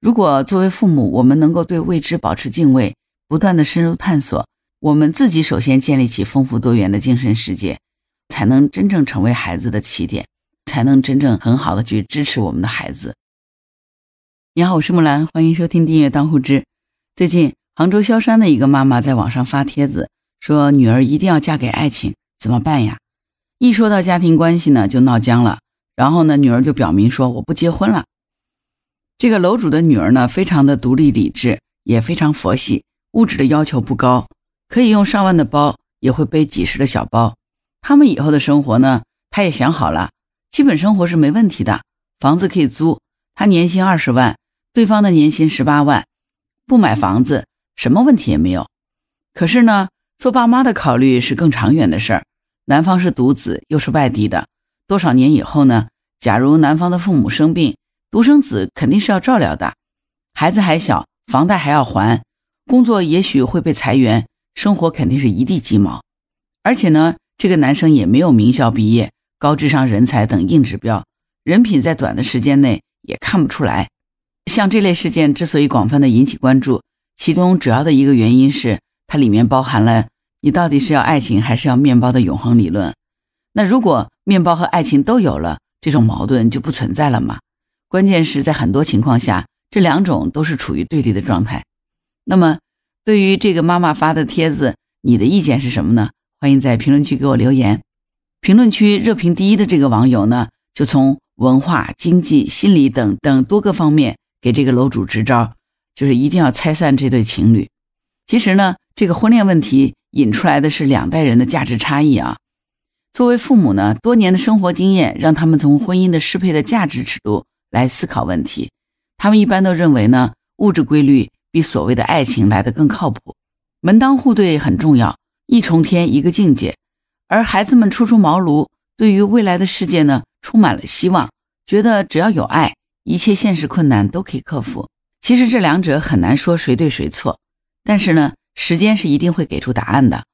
如果作为父母，我们能够对未知保持敬畏，不断的深入探索，我们自己首先建立起丰富多元的精神世界，才能真正成为孩子的起点，才能真正很好的去支持我们的孩子。你好，我是木兰，欢迎收听订阅当户知。最近杭州萧山的一个妈妈在网上发帖子，说女儿一定要嫁给爱情，怎么办呀？一说到家庭关系呢，就闹僵了。然后呢，女儿就表明说我不结婚了。这个楼主的女儿呢，非常的独立理智，也非常佛系，物质的要求不高，可以用上万的包，也会背几十的小包。他们以后的生活呢，她也想好了，基本生活是没问题的，房子可以租。她年薪二十万，对方的年薪十八万，不买房子，什么问题也没有。可是呢，做爸妈的考虑是更长远的事儿。男方是独子，又是外地的，多少年以后呢？假如男方的父母生病，独生子肯定是要照料的，孩子还小，房贷还要还，工作也许会被裁员，生活肯定是一地鸡毛。而且呢，这个男生也没有名校毕业、高智商人才等硬指标，人品在短的时间内也看不出来。像这类事件之所以广泛的引起关注，其中主要的一个原因是它里面包含了你到底是要爱情还是要面包的永恒理论。那如果面包和爱情都有了，这种矛盾就不存在了吗？关键是在很多情况下，这两种都是处于对立的状态。那么，对于这个妈妈发的帖子，你的意见是什么呢？欢迎在评论区给我留言。评论区热评第一的这个网友呢，就从文化、经济、心理等等多个方面给这个楼主支招，就是一定要拆散这对情侣。其实呢，这个婚恋问题引出来的是两代人的价值差异啊。作为父母呢，多年的生活经验让他们从婚姻的适配的价值尺度来思考问题。他们一般都认为呢，物质规律比所谓的爱情来得更靠谱。门当户对很重要，一重天一个境界。而孩子们初出茅庐，对于未来的世界呢，充满了希望，觉得只要有爱，一切现实困难都可以克服。其实这两者很难说谁对谁错，但是呢，时间是一定会给出答案的。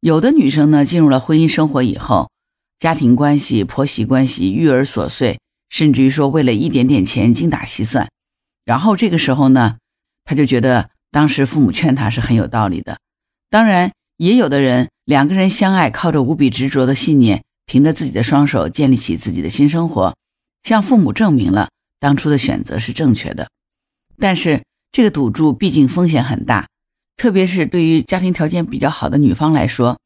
有的女生呢，进入了婚姻生活以后，家庭关系、婆媳关系、育儿琐碎，甚至于说为了一点点钱精打细算，然后这个时候呢，他就觉得当时父母劝他是很有道理的。当然，也有的人两个人相爱，靠着无比执着的信念，凭着自己的双手建立起自己的新生活，向父母证明了当初的选择是正确的。但是这个赌注毕竟风险很大。特别是对于家庭条件比较好的女方来说，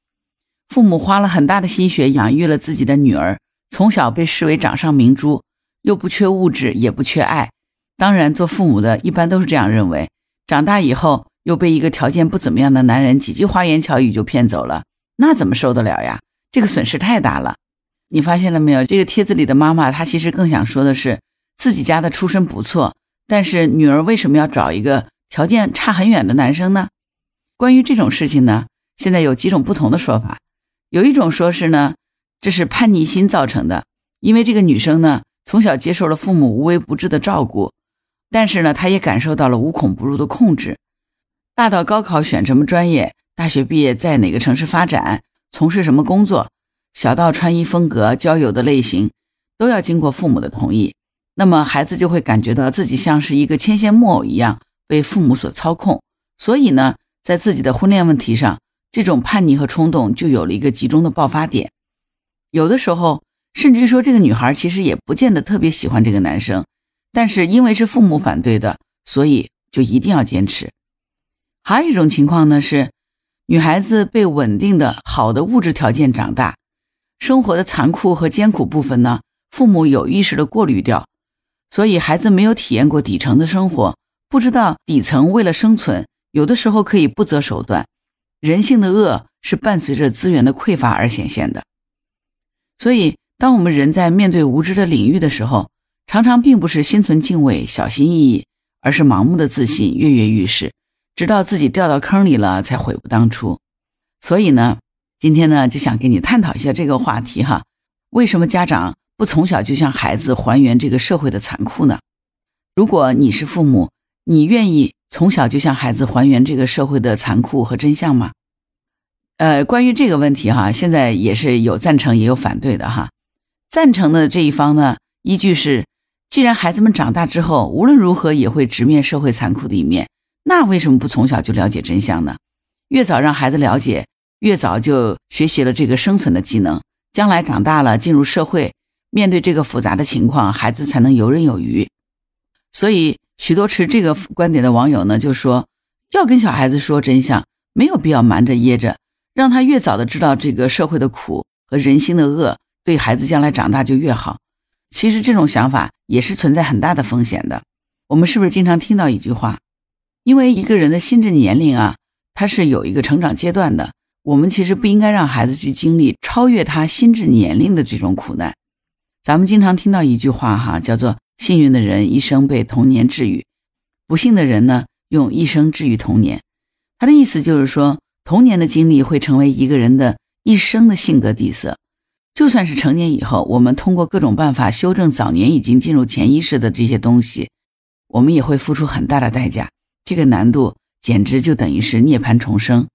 父母花了很大的心血养育了自己的女儿，从小被视为掌上明珠，又不缺物质，也不缺爱。当然，做父母的一般都是这样认为。长大以后又被一个条件不怎么样的男人几句花言巧语就骗走了，那怎么受得了呀？这个损失太大了。你发现了没有？这个帖子里的妈妈，她其实更想说的是，自己家的出身不错，但是女儿为什么要找一个条件差很远的男生呢？关于这种事情呢，现在有几种不同的说法。有一种说是呢，这是叛逆心造成的，因为这个女生呢，从小接受了父母无微不至的照顾，但是呢，他也感受到了无孔不入的控制。大到高考选什么专业，大学毕业在哪个城市发展，从事什么工作，小到穿衣风格、交友的类型，都要经过父母的同意。那么孩子就会感觉到自己像是一个牵线木偶一样被父母所操控，所以呢。在自己的婚恋问题上，这种叛逆和冲动就有了一个集中的爆发点。有的时候，甚至于说这个女孩其实也不见得特别喜欢这个男生，但是因为是父母反对的，所以就一定要坚持。还有一种情况呢是，女孩子被稳定的好的物质条件长大，生活的残酷和艰苦部分呢，父母有意识的过滤掉，所以孩子没有体验过底层的生活，不知道底层为了生存。有的时候可以不择手段，人性的恶是伴随着资源的匮乏而显现的。所以，当我们人在面对无知的领域的时候，常常并不是心存敬畏、小心翼翼，而是盲目的自信、跃跃欲试，直到自己掉到坑里了才悔不当初。所以呢，今天呢就想跟你探讨一下这个话题哈：为什么家长不从小就向孩子还原这个社会的残酷呢？如果你是父母，你愿意？从小就向孩子还原这个社会的残酷和真相吗？呃，关于这个问题哈，现在也是有赞成也有反对的哈。赞成的这一方呢，依据是既然孩子们长大之后无论如何也会直面社会残酷的一面，那为什么不从小就了解真相呢？越早让孩子了解，越早就学习了这个生存的技能，将来长大了进入社会，面对这个复杂的情况，孩子才能游刃有余。所以，许多持这个观点的网友呢，就说要跟小孩子说真相，没有必要瞒着掖着，让他越早的知道这个社会的苦和人心的恶，对孩子将来长大就越好。其实这种想法也是存在很大的风险的。我们是不是经常听到一句话？因为一个人的心智年龄啊，他是有一个成长阶段的。我们其实不应该让孩子去经历超越他心智年龄的这种苦难。咱们经常听到一句话哈，叫做“幸运的人一生被童年治愈，不幸的人呢用一生治愈童年”。他的意思就是说，童年的经历会成为一个人的一生的性格底色。就算是成年以后，我们通过各种办法修正早年已经进入潜意识的这些东西，我们也会付出很大的代价。这个难度简直就等于是涅槃重生。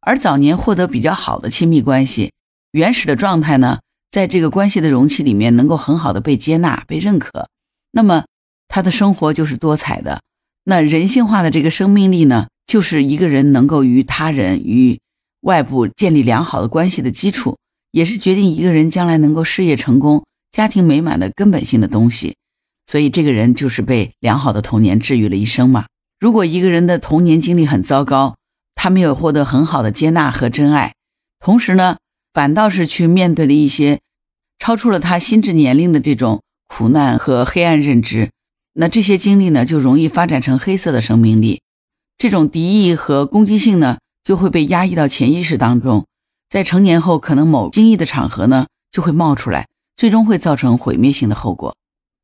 而早年获得比较好的亲密关系，原始的状态呢，在这个关系的容器里面能够很好的被接纳、被认可，那么他的生活就是多彩的。那人性化的这个生命力呢，就是一个人能够与他人、与外部建立良好的关系的基础。也是决定一个人将来能够事业成功、家庭美满的根本性的东西，所以这个人就是被良好的童年治愈了一生嘛。如果一个人的童年经历很糟糕，他没有获得很好的接纳和真爱，同时呢，反倒是去面对了一些超出了他心智年龄的这种苦难和黑暗认知，那这些经历呢，就容易发展成黑色的生命力，这种敌意和攻击性呢，就会被压抑到潜意识当中。在成年后，可能某惊异的场合呢，就会冒出来，最终会造成毁灭性的后果。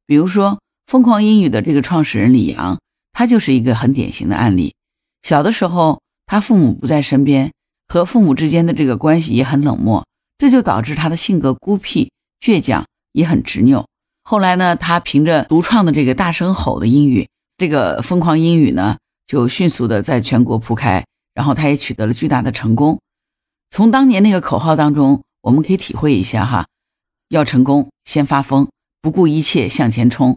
比如说，疯狂英语的这个创始人李阳，他就是一个很典型的案例。小的时候，他父母不在身边，和父母之间的这个关系也很冷漠，这就导致他的性格孤僻、倔强，也很执拗。后来呢，他凭着独创的这个大声吼的英语，这个疯狂英语呢，就迅速的在全国铺开，然后他也取得了巨大的成功。从当年那个口号当中，我们可以体会一下哈，要成功先发疯，不顾一切向前冲，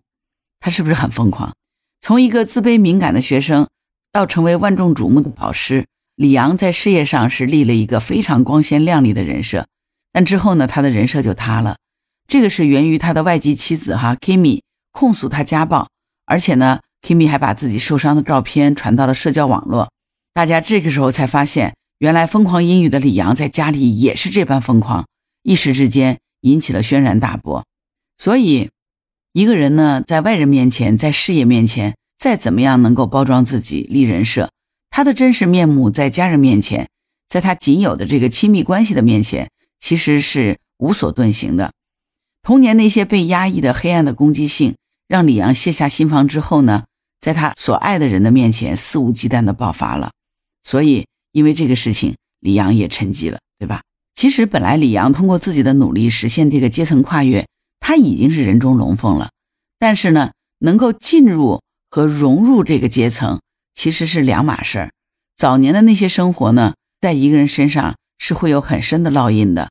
他是不是很疯狂？从一个自卑敏感的学生，到成为万众瞩目的导师，李阳在事业上是立了一个非常光鲜亮丽的人设。但之后呢，他的人设就塌了，这个是源于他的外籍妻子哈 Kimi 控诉他家暴，而且呢，Kimi 还把自己受伤的照片传到了社交网络，大家这个时候才发现。原来疯狂英语的李阳在家里也是这般疯狂，一时之间引起了轩然大波。所以，一个人呢，在外人面前，在事业面前，再怎么样能够包装自己、立人设，他的真实面目在家人面前，在他仅有的这个亲密关系的面前，其实是无所遁形的。童年那些被压抑的黑暗的攻击性，让李阳卸下心防之后呢，在他所爱的人的面前肆无忌惮地爆发了。所以。因为这个事情，李阳也沉寂了，对吧？其实本来李阳通过自己的努力实现这个阶层跨越，他已经是人中龙凤了。但是呢，能够进入和融入这个阶层，其实是两码事儿。早年的那些生活呢，在一个人身上是会有很深的烙印的。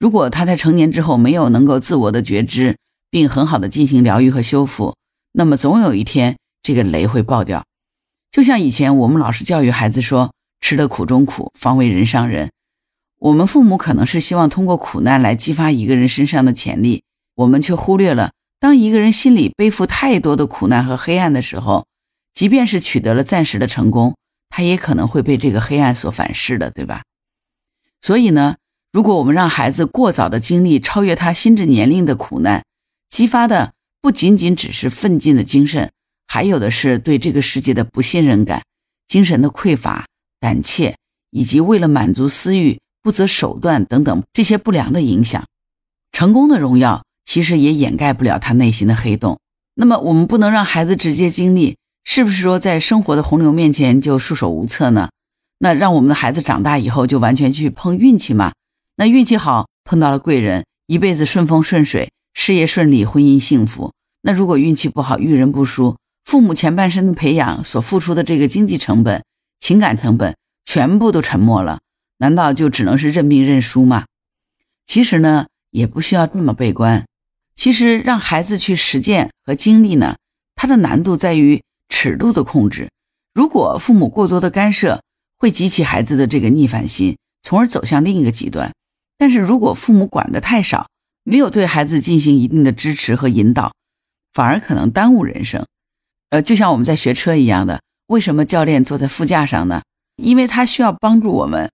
如果他在成年之后没有能够自我的觉知，并很好的进行疗愈和修复，那么总有一天这个雷会爆掉。就像以前我们老师教育孩子说。吃得苦中苦，方为人上人。我们父母可能是希望通过苦难来激发一个人身上的潜力，我们却忽略了，当一个人心里背负太多的苦难和黑暗的时候，即便是取得了暂时的成功，他也可能会被这个黑暗所反噬的，对吧？所以呢，如果我们让孩子过早的经历超越他心智年龄的苦难，激发的不仅仅只是奋进的精神，还有的是对这个世界的不信任感、精神的匮乏。胆怯，以及为了满足私欲不择手段等等这些不良的影响，成功的荣耀其实也掩盖不了他内心的黑洞。那么，我们不能让孩子直接经历，是不是说在生活的洪流面前就束手无策呢？那让我们的孩子长大以后就完全去碰运气吗？那运气好碰到了贵人，一辈子顺风顺水，事业顺利，婚姻幸福。那如果运气不好，遇人不淑，父母前半生的培养所付出的这个经济成本。情感成本全部都沉默了，难道就只能是认命认输吗？其实呢，也不需要这么悲观。其实让孩子去实践和经历呢，它的难度在于尺度的控制。如果父母过多的干涉，会激起孩子的这个逆反心，从而走向另一个极端。但是如果父母管的太少，没有对孩子进行一定的支持和引导，反而可能耽误人生。呃，就像我们在学车一样的，为什么教练坐在副驾上呢？因为他需要帮助我们，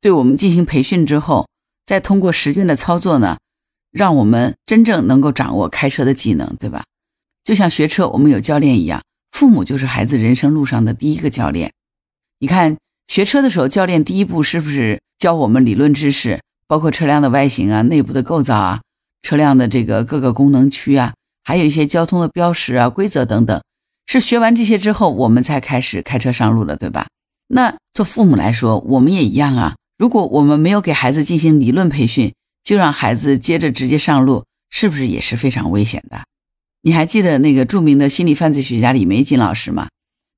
对我们进行培训之后，再通过实践的操作呢。让我们真正能够掌握开车的技能，对吧？就像学车，我们有教练一样，父母就是孩子人生路上的第一个教练。你看，学车的时候，教练第一步是不是教我们理论知识，包括车辆的外形啊、内部的构造啊、车辆的这个各个功能区啊，还有一些交通的标识啊、规则等等？是学完这些之后，我们才开始开车上路的，对吧？那做父母来说，我们也一样啊。如果我们没有给孩子进行理论培训，就让孩子接着直接上路，是不是也是非常危险的？你还记得那个著名的心理犯罪学家李玫瑾老师吗？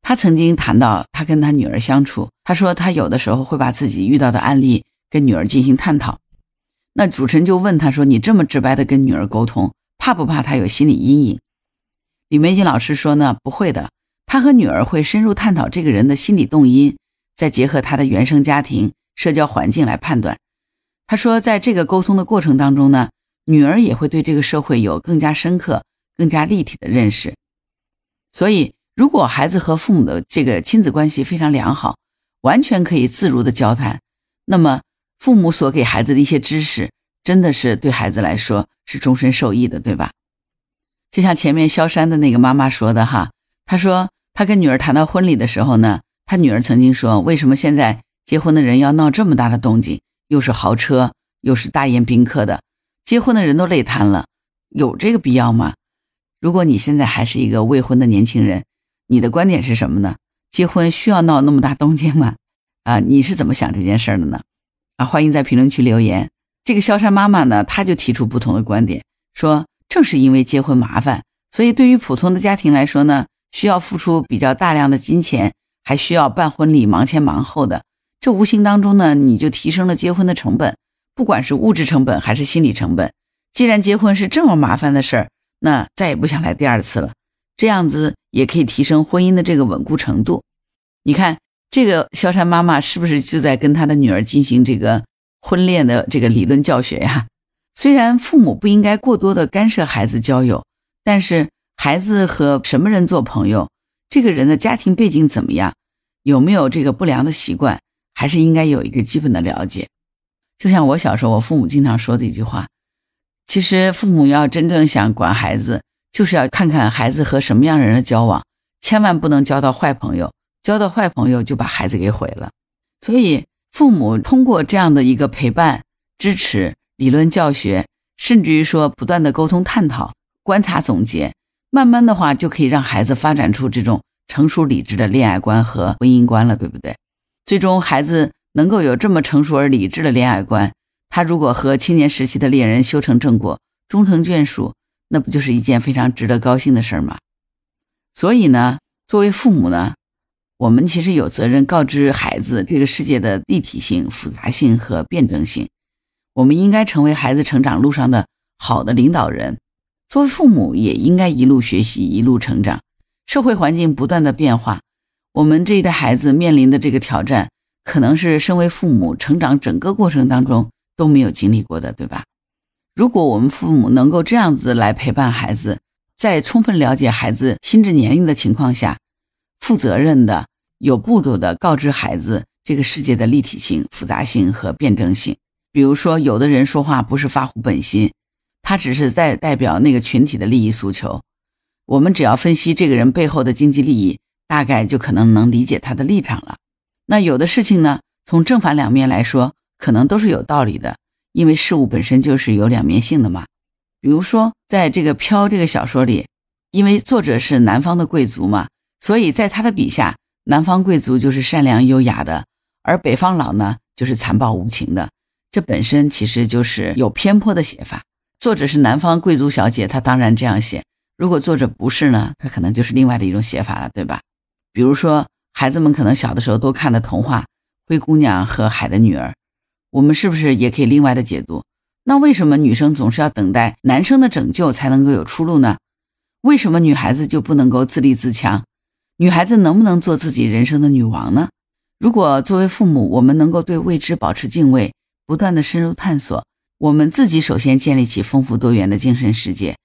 他曾经谈到他跟他女儿相处，他说他有的时候会把自己遇到的案例跟女儿进行探讨。那主持人就问他说：“你这么直白的跟女儿沟通，怕不怕她有心理阴影？”李玫瑾老师说呢：“不会的，他和女儿会深入探讨这个人的心理动因，再结合他的原生家庭、社交环境来判断。”他说，在这个沟通的过程当中呢，女儿也会对这个社会有更加深刻、更加立体的认识。所以，如果孩子和父母的这个亲子关系非常良好，完全可以自如的交谈，那么父母所给孩子的一些知识，真的是对孩子来说是终身受益的，对吧？就像前面萧山的那个妈妈说的哈，她说她跟女儿谈到婚礼的时候呢，她女儿曾经说，为什么现在结婚的人要闹这么大的动静？又是豪车，又是大宴宾客的，结婚的人都累瘫了，有这个必要吗？如果你现在还是一个未婚的年轻人，你的观点是什么呢？结婚需要闹那么大动静吗？啊，你是怎么想这件事的呢？啊，欢迎在评论区留言。这个萧山妈妈呢，她就提出不同的观点，说正是因为结婚麻烦，所以对于普通的家庭来说呢，需要付出比较大量的金钱，还需要办婚礼，忙前忙后的。这无形当中呢，你就提升了结婚的成本，不管是物质成本还是心理成本。既然结婚是这么麻烦的事儿，那再也不想来第二次了。这样子也可以提升婚姻的这个稳固程度。你看，这个萧山妈妈是不是就在跟她的女儿进行这个婚恋的这个理论教学呀？虽然父母不应该过多的干涉孩子交友，但是孩子和什么人做朋友，这个人的家庭背景怎么样，有没有这个不良的习惯？还是应该有一个基本的了解，就像我小时候，我父母经常说的一句话：，其实父母要真正想管孩子，就是要看看孩子和什么样人的交往，千万不能交到坏朋友，交到坏朋友就把孩子给毁了。所以，父母通过这样的一个陪伴、支持、理论教学，甚至于说不断的沟通探讨、观察总结，慢慢的话就可以让孩子发展出这种成熟理智的恋爱观和婚姻观了，对不对？最终，孩子能够有这么成熟而理智的恋爱观，他如果和青年时期的恋人修成正果，终成眷属，那不就是一件非常值得高兴的事儿吗？所以呢，作为父母呢，我们其实有责任告知孩子这个世界的立体性、复杂性和辩证性。我们应该成为孩子成长路上的好的领导人。作为父母，也应该一路学习，一路成长。社会环境不断的变化。我们这一代孩子面临的这个挑战，可能是身为父母成长整个过程当中都没有经历过的，对吧？如果我们父母能够这样子来陪伴孩子，在充分了解孩子心智年龄的情况下，负责任的、有步骤的告知孩子这个世界的立体性、复杂性和辩证性。比如说，有的人说话不是发乎本心，他只是在代表那个群体的利益诉求。我们只要分析这个人背后的经济利益。大概就可能能理解他的立场了。那有的事情呢，从正反两面来说，可能都是有道理的，因为事物本身就是有两面性的嘛。比如说，在这个《飘》这个小说里，因为作者是南方的贵族嘛，所以在他的笔下，南方贵族就是善良优雅的，而北方佬呢就是残暴无情的。这本身其实就是有偏颇的写法。作者是南方贵族小姐，她当然这样写；如果作者不是呢，她可能就是另外的一种写法了，对吧？比如说，孩子们可能小的时候都看的童话《灰姑娘和海的女儿》，我们是不是也可以另外的解读？那为什么女生总是要等待男生的拯救才能够有出路呢？为什么女孩子就不能够自立自强？女孩子能不能做自己人生的女王呢？如果作为父母，我们能够对未知保持敬畏，不断的深入探索，我们自己首先建立起丰富多元的精神世界，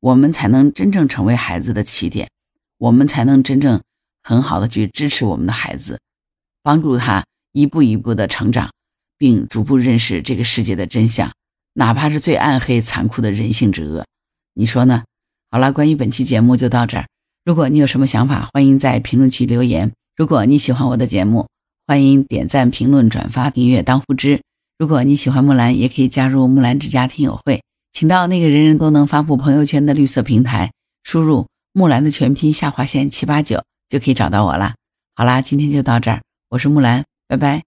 我们才能真正成为孩子的起点，我们才能真正很好的去支持我们的孩子，帮助他一步一步的成长，并逐步认识这个世界的真相。哪怕是最暗黑残酷的人性之恶，你说呢？好了，关于本期节目就到这儿。如果你有什么想法，欢迎在评论区留言。如果你喜欢我的节目，欢迎点赞、评论、转发、订阅、当护知。如果你喜欢木兰，也可以加入木兰之家听友会，请到那个人人都能发布朋友圈的绿色平台，输入木兰的全拼下划线七八九，就可以找到我了。好啦，今天就到这儿，我是木兰，拜拜。